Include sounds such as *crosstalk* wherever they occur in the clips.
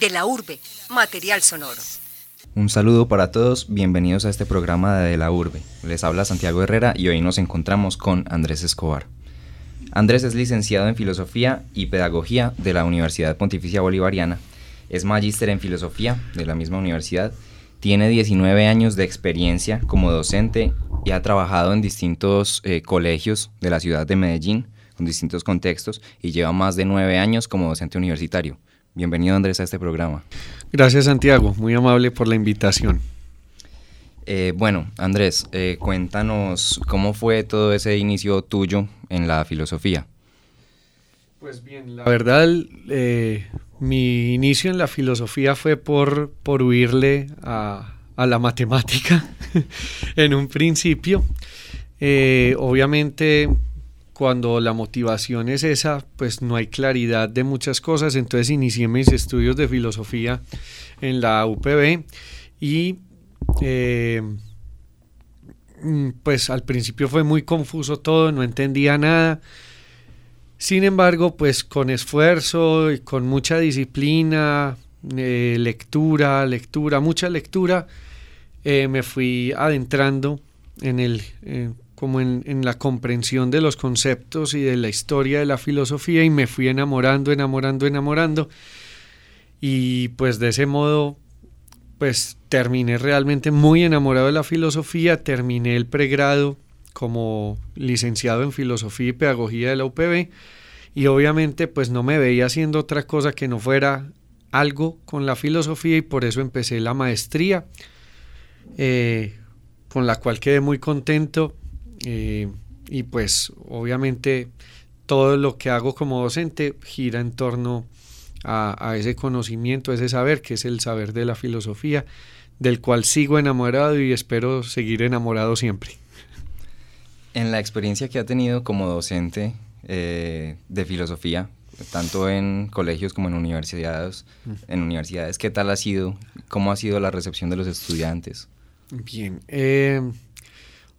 De la urbe, material sonoro. Un saludo para todos, bienvenidos a este programa de, de la urbe. Les habla Santiago Herrera y hoy nos encontramos con Andrés Escobar. Andrés es licenciado en Filosofía y Pedagogía de la Universidad Pontificia Bolivariana, es magíster en Filosofía de la misma universidad, tiene 19 años de experiencia como docente y ha trabajado en distintos eh, colegios de la ciudad de Medellín, con distintos contextos, y lleva más de 9 años como docente universitario. Bienvenido Andrés a este programa. Gracias Santiago, muy amable por la invitación. Eh, bueno, Andrés, eh, cuéntanos cómo fue todo ese inicio tuyo en la filosofía. Pues bien, la verdad, eh, mi inicio en la filosofía fue por, por huirle a, a la matemática *laughs* en un principio. Obviamente, cuando la motivación es esa, pues no hay claridad de muchas cosas. Entonces inicié mis estudios de filosofía en la UPB y eh, mm, pues al principio fue muy confuso todo, no entendía nada. Sin embargo, pues con esfuerzo y con mucha disciplina, eh, lectura, lectura, mucha lectura, eh, me fui adentrando en el, como en, en, la comprensión de los conceptos y de la historia de la filosofía y me fui enamorando, enamorando, enamorando. Y pues de ese modo, pues terminé realmente muy enamorado de la filosofía, terminé el pregrado como licenciado en filosofía y pedagogía de la UPB y obviamente pues no me veía haciendo otra cosa que no fuera algo con la filosofía y por eso empecé la maestría eh, con la cual quedé muy contento eh, y pues obviamente todo lo que hago como docente gira en torno a, a ese conocimiento, a ese saber que es el saber de la filosofía del cual sigo enamorado y espero seguir enamorado siempre en la experiencia que ha tenido como docente eh, de filosofía, tanto en colegios como en universidades, en universidades, ¿qué tal ha sido? ¿Cómo ha sido la recepción de los estudiantes? Bien, eh,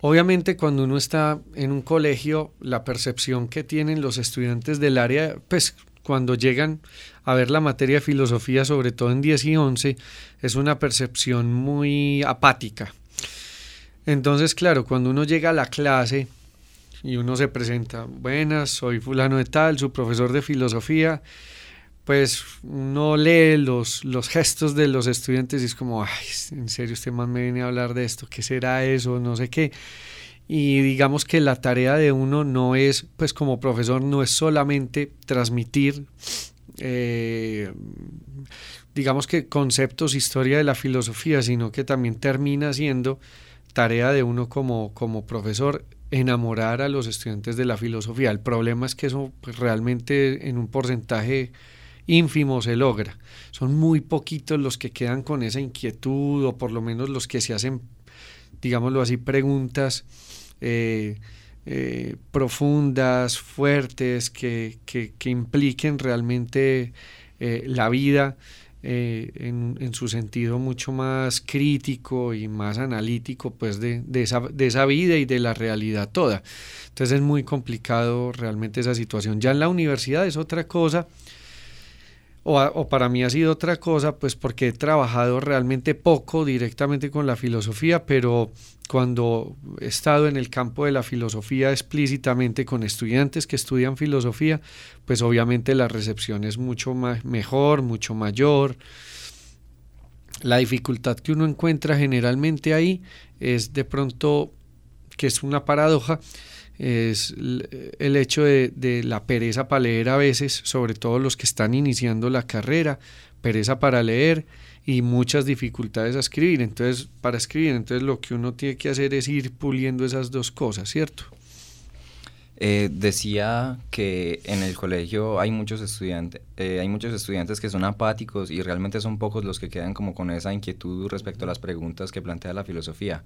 obviamente cuando uno está en un colegio, la percepción que tienen los estudiantes del área, pues cuando llegan a ver la materia de filosofía, sobre todo en 10 y 11, es una percepción muy apática. Entonces, claro, cuando uno llega a la clase y uno se presenta, buenas, soy fulano de tal, su profesor de filosofía, pues uno lee los, los gestos de los estudiantes y es como, ay, en serio, usted más me viene a hablar de esto, ¿qué será eso? No sé qué. Y digamos que la tarea de uno no es, pues como profesor, no es solamente transmitir, eh, digamos que conceptos, historia de la filosofía, sino que también termina siendo tarea de uno como, como profesor enamorar a los estudiantes de la filosofía. El problema es que eso pues, realmente en un porcentaje ínfimo se logra. Son muy poquitos los que quedan con esa inquietud o por lo menos los que se hacen, digámoslo así, preguntas eh, eh, profundas, fuertes, que, que, que impliquen realmente eh, la vida en, en, su sentido mucho más crítico y más analítico pues de, de, esa, de esa vida y de la realidad toda. Entonces es muy complicado realmente esa situación. Ya en la universidad es otra cosa, o, para mí ha sido otra cosa, pues porque he trabajado realmente poco directamente con la filosofía, pero cuando he estado en el campo de la filosofía explícitamente con estudiantes que estudian filosofía, pues obviamente la recepción es mucho mejor, mucho mayor. La dificultad que uno encuentra generalmente ahí es de pronto, que es una paradoja, es el hecho de, de, la pereza para leer a veces, sobre todo los que están iniciando la carrera, pereza para leer y muchas dificultades a escribir. Entonces, para escribir, entonces lo que uno tiene que hacer es ir puliendo esas dos cosas, ¿cierto? Eh, decía que en el colegio hay muchos estudiantes, eh, hay muchos estudiantes que son apáticos y realmente son pocos los que quedan como con esa inquietud respecto a las preguntas que plantea la filosofía.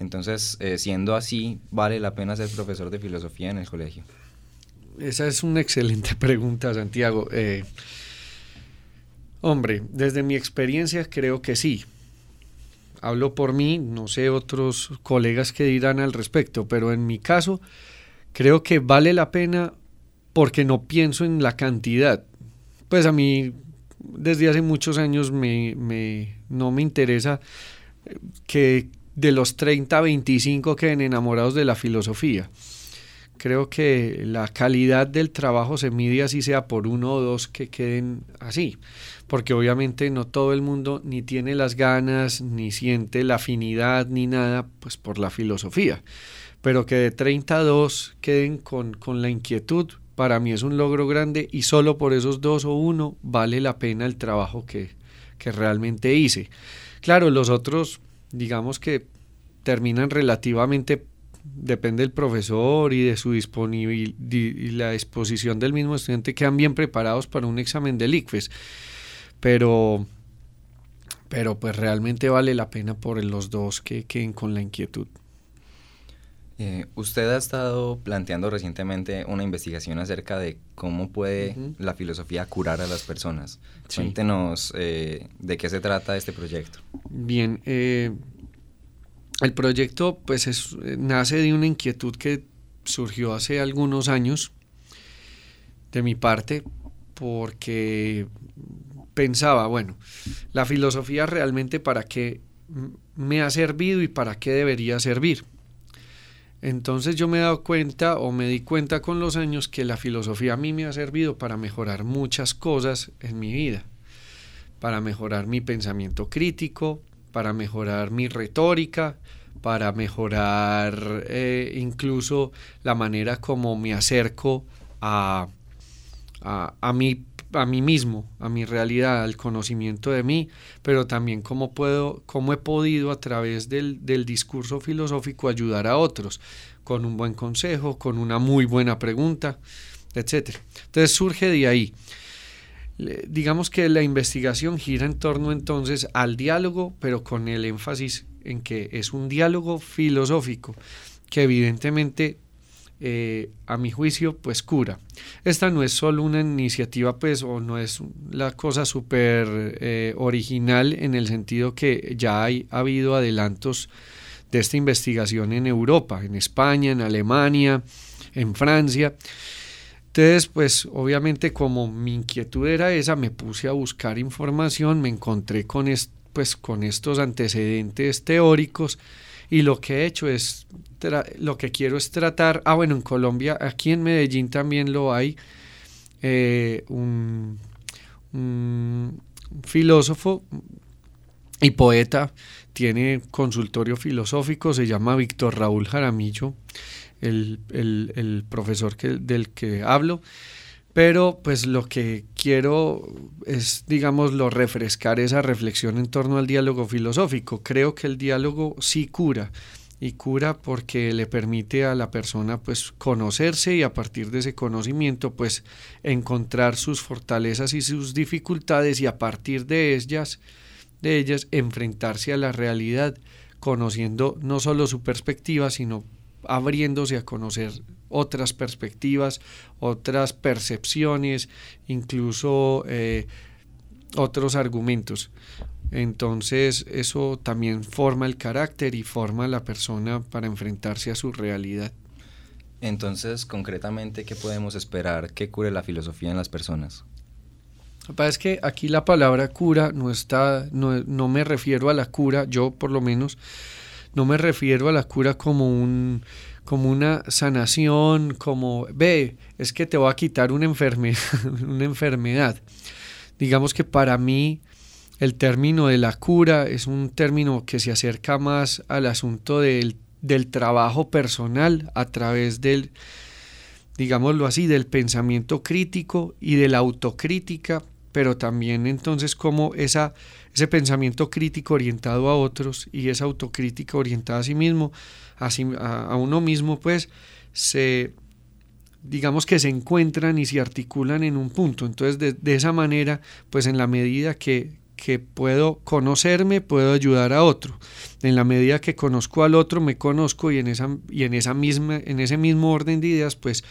Entonces, eh, siendo así, ¿vale la pena ser profesor de filosofía en el colegio? Esa es una excelente *laughs* pregunta, Santiago. Hombre, desde mi experiencia creo que sí. Hablo por mí, no sé otros colegas que dirán al respecto, pero en mi caso creo que vale la pena porque no pienso en la cantidad. Pues a mí desde hace muchos años me, me, no me interesa eh, que de los 30 a 25 queden enamorados de la filosofía. Creo que la calidad del trabajo se mide así sea por uno o dos que queden así, porque obviamente no todo el mundo ni tiene las ganas, ni siente la afinidad, ni nada, pues por la filosofía. Pero que de 32 queden con, con la inquietud, para mí es un logro grande y solo por esos dos o uno vale la pena el trabajo que, que realmente hice. Claro, los otros, digamos que terminan relativamente depende del profesor y de su disponibilidad y la disposición del mismo estudiante, quedan bien preparados para un examen del ICFES. Pero, pero pues realmente vale la pena por los dos que queden con la inquietud. Eh, usted ha estado planteando recientemente una investigación acerca de cómo puede la filosofía curar a las personas. Cuéntenos eh, de qué se trata este proyecto. Bien, eh, el proyecto pues es, nace de una inquietud que surgió hace algunos años de mi parte porque pensaba, bueno, la filosofía realmente para qué me ha servido y para qué debería servir. Entonces yo me he dado cuenta o me di cuenta con los años que la filosofía a mí me ha servido para mejorar muchas cosas en mi vida, para mejorar mi pensamiento crítico, para mejorar mi retórica, para mejorar eh, incluso la manera como me acerco a, a, a, mí, a mí mismo, a mi realidad, al conocimiento de mí, pero también cómo, puedo, cómo he podido a través del, del discurso filosófico ayudar a otros, con un buen consejo, con una muy buena pregunta, etc. Entonces surge de ahí digamos que la investigación gira en torno entonces al diálogo, pero con el énfasis en que es un diálogo filosófico que evidentemente eh, a mi juicio pues cura. Esta no es solo una iniciativa pues o no es la cosa súper eh, original en el sentido que ya hay, ha habido adelantos de esta investigación en Europa, en España, en Alemania, en Francia. Entonces, pues obviamente como mi inquietud era esa, me puse a buscar información, me encontré con, pues, con estos antecedentes teóricos y lo que he hecho es, lo que quiero es tratar, ah bueno, en Colombia, aquí en Medellín también lo hay, eh, un, filósofo y poeta, tiene consultorio filosófico, se llama Víctor Raúl Jaramillo el, profesor que, del que hablo, pero pues lo que quiero es, digámoslo, refrescar esa reflexión en torno al diálogo filosófico. Creo que el diálogo sí cura y cura porque le permite a la persona pues conocerse y a partir de ese conocimiento pues encontrar sus fortalezas y sus dificultades y a partir de ellas de ellas enfrentarse a la realidad conociendo no solo su perspectiva sino abriéndose a conocer otras perspectivas, otras percepciones, incluso eh, otros argumentos. Entonces eso también forma el carácter y forma a la persona para enfrentarse a su realidad. Entonces, concretamente, ¿qué podemos esperar que cure la filosofía en las personas? Es que aquí la palabra cura no está, no, no me refiero a la cura, yo por lo menos, no me refiero a la cura como un como una sanación, como ve, es que te va a quitar una enfermedad, *laughs* una enfermedad. Digamos que para mí el término de la cura es un término que se acerca más al asunto del, del trabajo personal a través del, digámoslo así, del pensamiento crítico y de la autocrítica, pero también entonces como esa ese pensamiento crítico orientado a otros y esa autocrítica orientada a sí mismo, a, uno mismo, pues se, digamos que se encuentran y se articulan en un punto. Entonces, de, esa manera, pues en la medida que, que, puedo conocerme, puedo ayudar a otro. En la medida que conozco al otro, me conozco y en, esa, y en, esa misma, en ese mismo orden de ideas, pues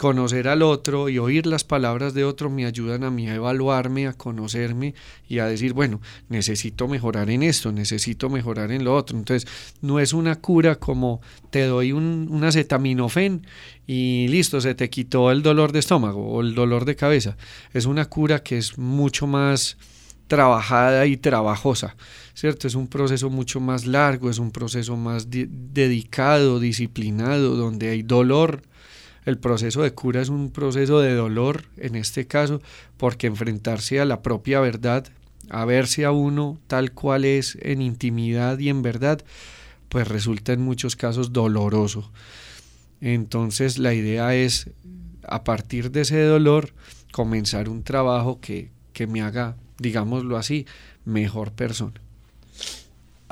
conocer al otro y oír las palabras de otro me ayudan a mí a evaluarme, a conocerme y a decir, bueno, necesito mejorar en esto, necesito mejorar en lo otro. Entonces, no es una cura como te doy un, un acetaminofén y listo, se te quitó el dolor de estómago o el dolor de cabeza. Es una cura que es mucho más trabajada y trabajosa, ¿cierto? Es un proceso mucho más largo, es un proceso más dedicado, disciplinado, donde hay dolor, el proceso de cura es un proceso de dolor en este caso, porque enfrentarse a la propia verdad, a verse a uno tal cual es en intimidad y en verdad, pues resulta en muchos casos doloroso. Entonces la idea es, a partir de ese dolor, comenzar un trabajo que, que me haga, digámoslo así, mejor persona.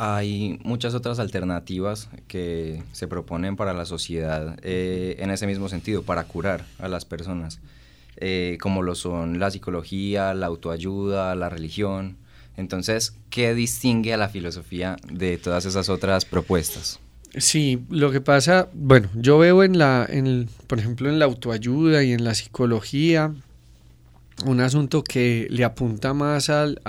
Hay muchas otras alternativas que se proponen para la sociedad eh, en ese mismo sentido, para curar a las personas, eh, como lo son la psicología, la autoayuda, la religión. Entonces, ¿qué distingue a la filosofía de todas esas otras propuestas? Sí, lo que pasa, bueno, yo veo en la, en por ejemplo, en la autoayuda y en la psicología un asunto que le apunta más al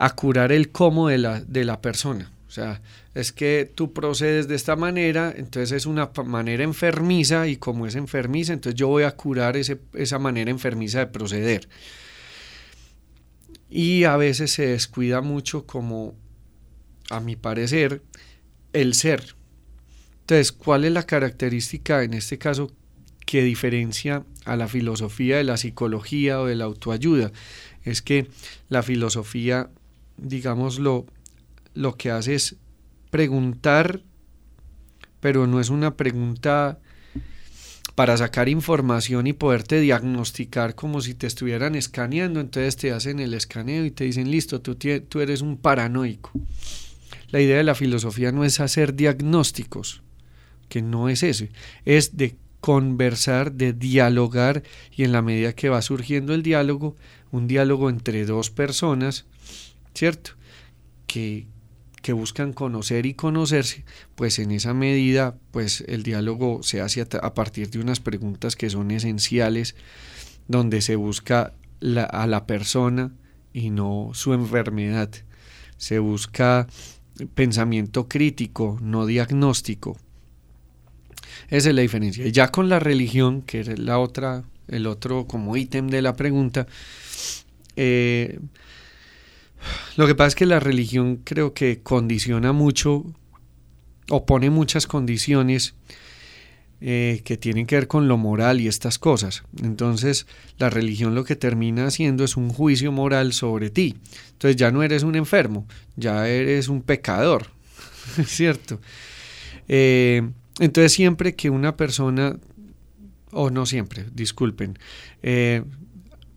a curar el cómo de la, de la persona. O sea, es que tú procedes de esta manera, entonces es una manera enfermiza y como es enfermiza, entonces yo voy a curar ese, esa manera enfermiza de proceder. Y a veces se descuida mucho como, a mi parecer, el ser. Entonces, ¿cuál es la característica en este caso que diferencia a la filosofía de la psicología o de la autoayuda? Es que la filosofía digámoslo, lo que hace es preguntar, pero no es una pregunta para sacar información y poderte diagnosticar como si te estuvieran escaneando, entonces te hacen el escaneo y te dicen, listo, tú, tú eres un paranoico. La idea de la filosofía no es hacer diagnósticos, que no es ese, es de conversar, de dialogar y en la medida que va surgiendo el diálogo, un diálogo entre dos personas, ¿cierto? Que, que buscan conocer y conocerse, pues en esa medida, pues el diálogo se hace a, partir de unas preguntas que son esenciales, donde se busca a la persona y no su enfermedad. Se busca pensamiento crítico, no diagnóstico. Esa es la diferencia. Ya con la religión, que es la otra, el otro como ítem de la pregunta, eh, lo que pasa es que la religión creo que condiciona mucho o pone muchas condiciones eh, que tienen que ver con lo moral y estas cosas. Entonces la religión lo que termina haciendo es un juicio moral sobre ti. Entonces ya no eres un enfermo, ya eres un pecador, *laughs* ¿cierto? Eh, entonces siempre que una persona, o no siempre, disculpen, eh,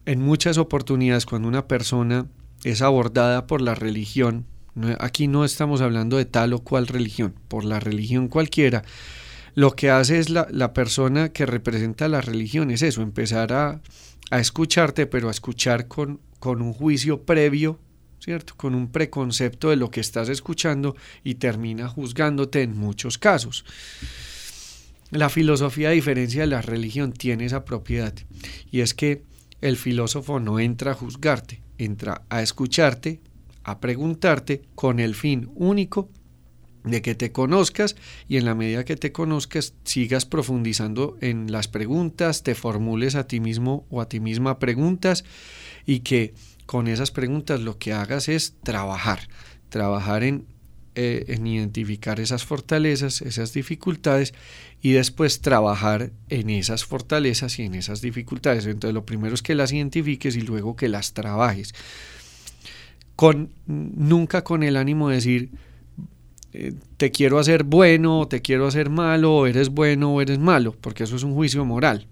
en muchas oportunidades cuando una persona es abordada por la religión, aquí no estamos hablando de tal o cual religión, por la religión cualquiera, lo que hace es la, la persona que representa la religión, es eso, empezar a, escucharte, pero a escuchar con, con un juicio previo, ¿cierto? Con un preconcepto de lo que estás escuchando y termina juzgándote en muchos casos. La filosofía, a diferencia de la religión, tiene esa propiedad y es que el filósofo no entra a juzgarte, entra a escucharte, a preguntarte con el fin único de que te conozcas y en la medida que te conozcas sigas profundizando en las preguntas, te formules a ti mismo o a ti misma preguntas y que con esas preguntas lo que hagas es trabajar, trabajar en, eh, en identificar esas fortalezas, esas dificultades y después trabajar en esas fortalezas y en esas dificultades. Entonces lo primero es que las identifiques y luego que las trabajes. Con, nunca con el ánimo de decir, eh, te quiero hacer bueno, te quiero hacer malo, eres bueno o eres malo, porque eso es un juicio moral,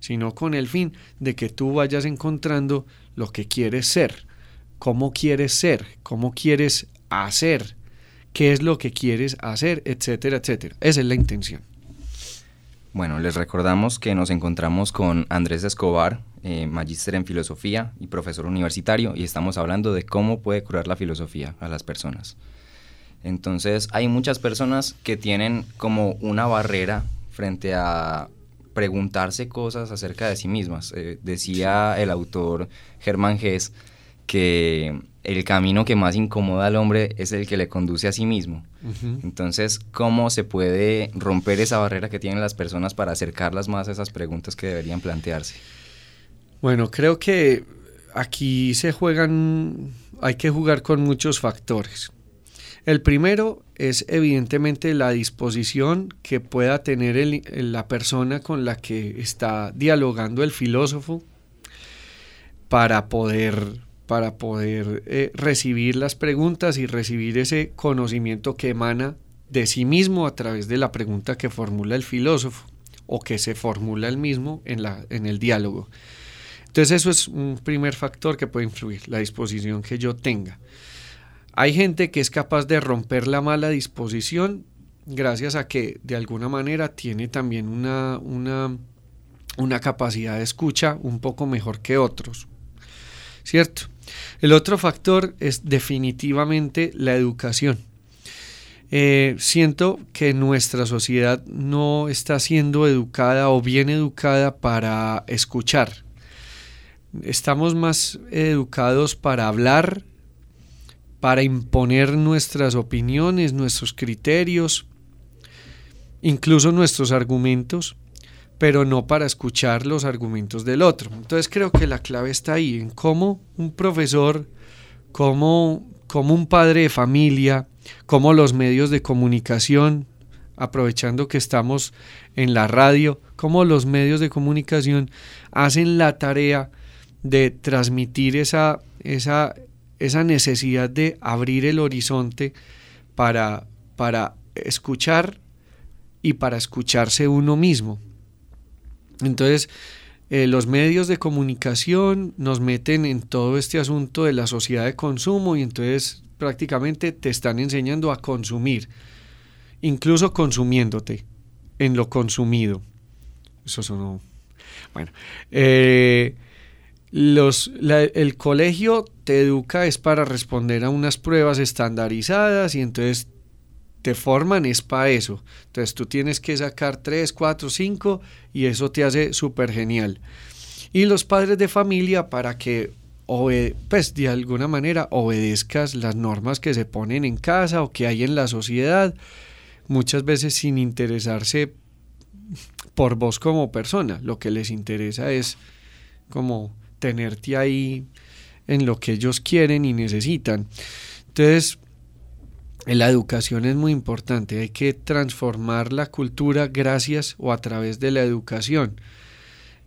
sino con el fin de que tú vayas encontrando lo que quieres ser, cómo quieres ser, cómo quieres hacer, qué es lo que quieres hacer, etcétera, etcétera. Esa es la intención. Bueno, les recordamos que nos encontramos con Andrés Escobar, eh, magíster en filosofía y profesor universitario, y estamos hablando de cómo puede curar la filosofía a las personas. Entonces, hay muchas personas que tienen como una barrera frente a preguntarse cosas acerca de sí mismas. Eh, decía el autor Germán Gess que el camino que más incomoda al hombre es el que le conduce a sí mismo. Entonces, ¿cómo se puede romper esa barrera que tienen las personas para acercarlas más a esas preguntas que deberían plantearse? Bueno, creo que aquí se juegan, hay que jugar con muchos factores. El primero es evidentemente la disposición que pueda tener la persona con la que está dialogando el filósofo para poder para poder eh, recibir las preguntas y recibir ese conocimiento que emana de sí mismo a través de la pregunta que formula el filósofo o que se formula el mismo en, la, en el diálogo. Entonces eso es un primer factor que puede influir, la disposición que yo tenga. Hay gente que es capaz de romper la mala disposición gracias a que de alguna manera tiene también una, una, una capacidad de escucha un poco mejor que otros. ¿Cierto? El otro factor es definitivamente la educación. Eh, siento que nuestra sociedad no está siendo educada o bien educada para escuchar. Estamos más educados para hablar, para imponer nuestras opiniones, nuestros criterios, incluso nuestros argumentos, pero no para escuchar los argumentos del otro. Entonces creo que la clave está ahí, en cómo un profesor, cómo, cómo un padre de familia, cómo los medios de comunicación, aprovechando que estamos en la radio, cómo los medios de comunicación hacen la tarea de transmitir esa, esa, esa necesidad de abrir el horizonte para, para escuchar y para escucharse uno mismo. Entonces, eh, los medios de comunicación nos meten en todo este asunto de la sociedad de consumo y entonces prácticamente te están enseñando a consumir, incluso consumiéndote en lo consumido. Eso sonó. Bueno, eh, los, el colegio te educa es para responder a unas pruebas estandarizadas y entonces te forman es para eso. Entonces tú tienes que sacar 3, 4, 5 y eso te hace súper genial. Y los padres de familia para que pues de alguna manera obedezcas las normas que se ponen en casa o que hay en la sociedad, muchas veces sin interesarse por vos como persona. Lo que les interesa es como tenerte ahí en lo que ellos quieren y necesitan. Entonces, la educación es muy importante, hay que transformar la cultura gracias o a través de la educación.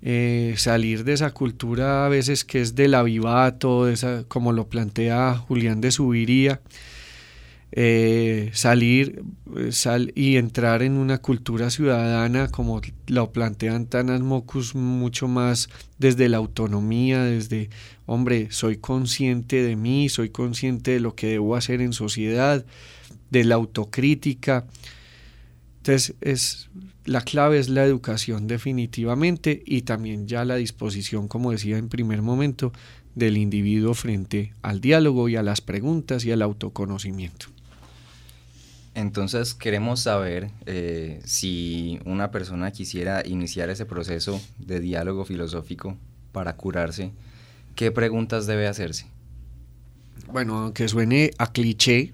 Eh, salir de esa cultura a veces que es del avivato, esa, como lo plantea Julián de Subiría, eh, salir eh, y entrar en una cultura ciudadana como lo plantean Tanas Mocus mucho más desde la autonomía, desde, hombre, soy consciente de mí, soy consciente de lo que debo hacer en sociedad, de la autocrítica. Entonces, es, la clave es la educación definitivamente y también ya la disposición, como decía en primer momento, del individuo frente al diálogo y a las preguntas y al autoconocimiento. Entonces queremos saber eh, si una persona quisiera iniciar ese proceso de diálogo filosófico para curarse, ¿qué preguntas debe hacerse? Bueno, aunque suene a cliché,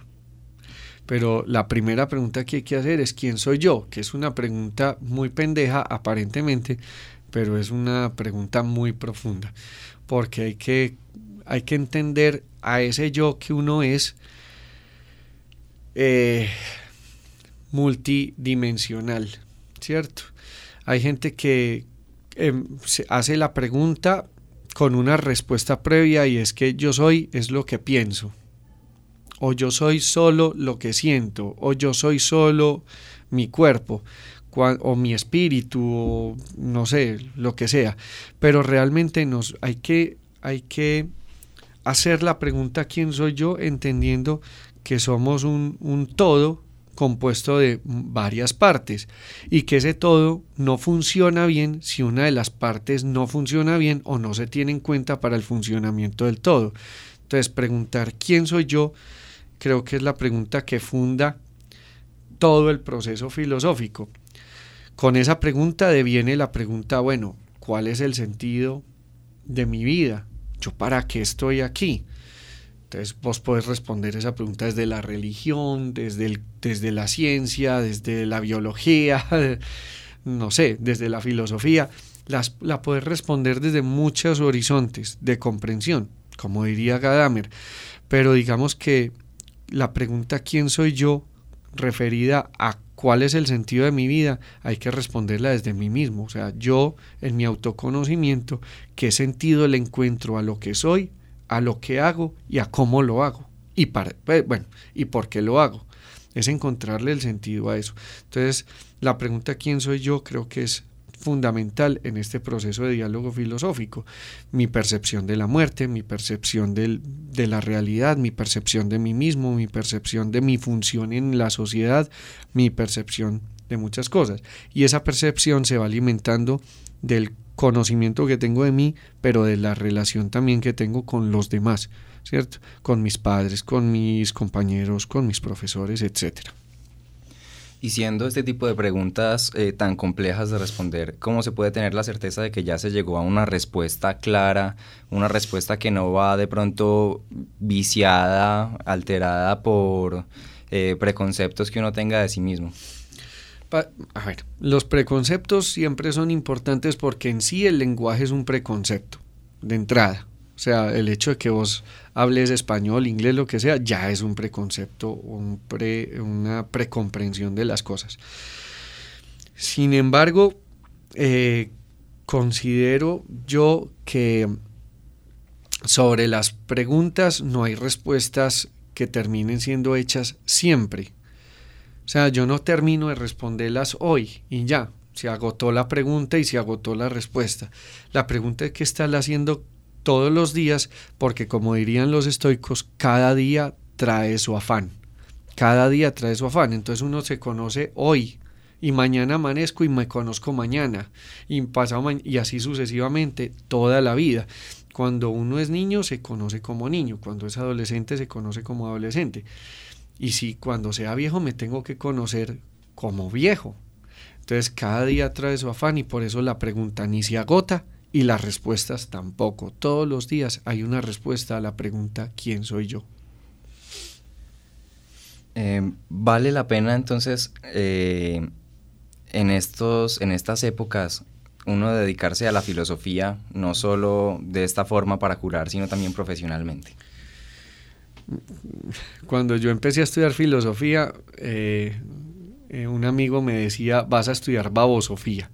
pero la primera pregunta que hay que hacer es ¿quién soy yo? Que es una pregunta muy pendeja aparentemente, pero es una pregunta muy profunda, porque hay que, hay que entender a ese yo que uno es eh, multidimensional, ¿cierto? Hay gente que em, se hace la pregunta con una respuesta previa y es que yo soy es lo que pienso o yo soy solo lo que siento, o yo soy solo mi cuerpo, o mi espíritu, o no sé, lo que sea. Pero realmente nos, hay, que, hay que hacer la pregunta ¿quién soy yo? entendiendo que somos un, todo compuesto de varias partes y que ese todo no funciona bien si una de las partes no funciona bien o no se tiene en cuenta para el funcionamiento del todo. Entonces preguntar quién soy yo creo que es la pregunta que funda todo el proceso filosófico. con esa pregunta deviene la pregunta, bueno, ¿cuál es el sentido de mi vida? ¿Yo para qué estoy aquí? Entonces vos podés responder esa pregunta desde la religión, desde, desde la ciencia, desde la biología, *laughs* no sé, desde la filosofía. Las, la podés responder desde muchos horizontes de comprensión, como diría Gadamer. Pero digamos que la pregunta ¿quién soy yo? referida a cuál es el sentido de mi vida, hay que responderla desde mí mismo. O sea, yo en mi autoconocimiento, ¿qué sentido le encuentro a lo que soy, a lo que hago y a cómo lo hago? Y, para, pues, bueno, ¿y por qué lo hago? Es encontrarle el sentido a eso. Entonces, la pregunta ¿quién soy yo? creo que es fundamental en este proceso de diálogo filosófico. Mi percepción de la muerte, mi percepción del, de la realidad, mi percepción de mí mismo, mi percepción de mi función en la sociedad, mi percepción de muchas cosas. Y esa percepción se va alimentando del conocimiento que tengo de mí, pero de la relación también que tengo con los demás, ¿cierto? Con mis padres, con mis compañeros, con mis profesores, etcétera. Y siendo este tipo de preguntas eh, tan complejas de responder, ¿cómo se puede tener la certeza de que ya se llegó a una respuesta clara, una respuesta que no va de pronto viciada, alterada por eh, preconceptos que uno tenga de sí mismo? A ver, los preconceptos siempre son importantes porque en sí el lenguaje es un preconcepto de entrada. O sea, el hecho de que vos hables español, inglés, lo que sea, ya es un preconcepto, un pre, una precomprensión de las cosas. Sin embargo, eh, considero yo que sobre las preguntas no hay respuestas que terminen siendo hechas siempre. O sea, yo no termino de responderlas hoy y ya. Se agotó la pregunta y se agotó la respuesta. La pregunta es qué estás haciendo todos los días, porque como dirían los estoicos, cada día trae su afán. Cada día trae su afán. Entonces uno se conoce hoy y mañana amanezco y me conozco mañana y pasado y así sucesivamente toda la vida. Cuando uno es niño se conoce como niño, cuando es adolescente se conoce como adolescente. Y si cuando sea viejo me tengo que conocer como viejo. Entonces cada día trae su afán y por eso la pregunta ni se agota y las respuestas tampoco. Todos los días hay una respuesta a la pregunta ¿quién soy yo? Eh, vale la pena entonces eh, en, estos, en estas épocas uno dedicarse a la filosofía, no solo de esta forma para curar, sino también profesionalmente. Cuando yo empecé a estudiar filosofía, eh, un amigo me decía, vas a estudiar babosofía.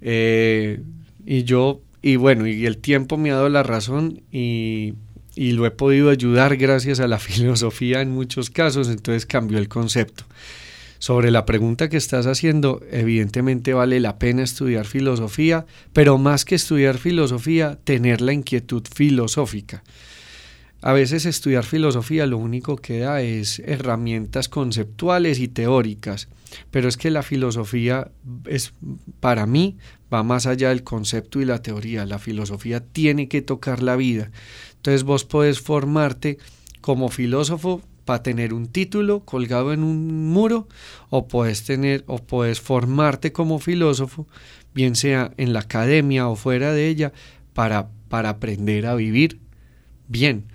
Y yo, y bueno, y el tiempo me ha dado la razón y, y lo he podido ayudar gracias a la *laughs* filosofía en muchos casos, entonces cambió el concepto. Sobre la pregunta que estás haciendo, evidentemente vale la pena estudiar filosofía, pero más que estudiar filosofía, tener la inquietud filosófica. A veces estudiar filosofía lo único que da es herramientas conceptuales y teóricas, pero es que la filosofía es para mí va más allá del concepto y la teoría. La filosofía tiene que tocar la vida. Entonces vos podés formarte como filósofo para tener un título colgado en un muro o puedes tener o puedes formarte como filósofo, bien sea en la academia o fuera de ella, para, para aprender a vivir bien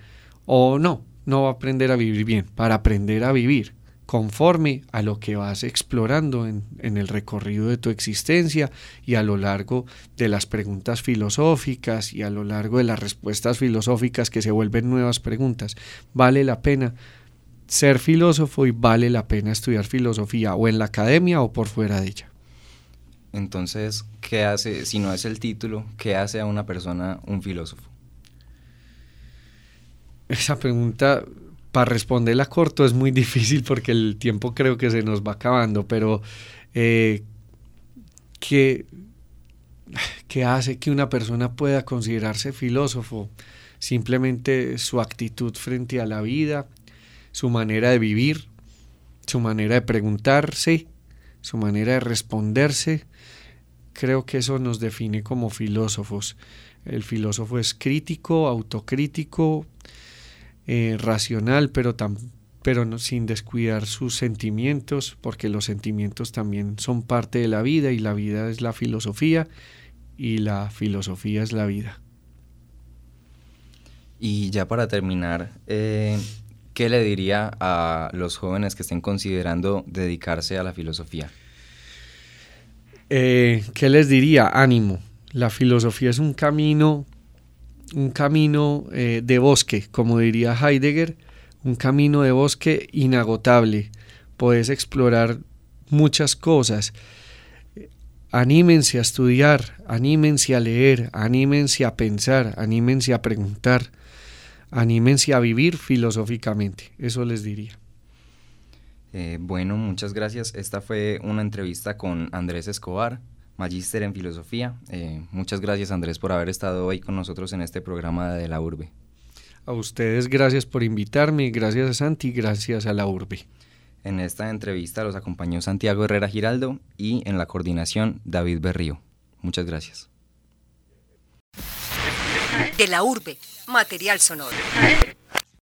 o no, no va a aprender a vivir bien, para aprender a vivir conforme a lo que vas explorando en, el recorrido de tu existencia y a lo largo de las preguntas filosóficas y a lo largo de las respuestas filosóficas que se vuelven nuevas preguntas. Vale la pena ser filósofo y vale la pena estudiar filosofía o en la academia o por fuera de ella. Entonces, ¿qué hace, si no es el título, qué hace a una persona un filósofo? Esa pregunta, para responderla corto, es muy difícil porque el tiempo creo que se nos va acabando, pero eh, ¿qué, ¿qué hace que una persona pueda considerarse filósofo? Simplemente su actitud frente a la vida, su manera de vivir, su manera de preguntarse, su manera de responderse. Creo que eso nos define como filósofos. El filósofo es crítico, autocrítico, eh, racional, pero pero no, sin descuidar sus sentimientos, porque los sentimientos también son parte de la vida y la vida es la filosofía y la filosofía es la vida. Y ya para terminar, eh, ¿qué le diría a los jóvenes que estén considerando dedicarse a la filosofía? Eh, ¿Qué les diría? Ánimo. La filosofía es un camino, un camino eh, de bosque, como diría Heidegger, un camino de bosque inagotable. Puedes explorar muchas cosas. Anímense a estudiar, anímense a leer, anímense a pensar, anímense a preguntar, anímense a vivir filosóficamente. Eso les diría. Eh, bueno, muchas gracias. Esta fue una entrevista con Andrés Escobar, magíster en filosofía. Eh, muchas gracias Andrés por haber estado hoy con nosotros en este programa de la urbe. A ustedes gracias por invitarme, gracias a Santi, gracias a la urbe. En esta entrevista los acompañó Santiago Herrera Giraldo y en la coordinación David Berrío. Muchas gracias. De la urbe, material sonoro.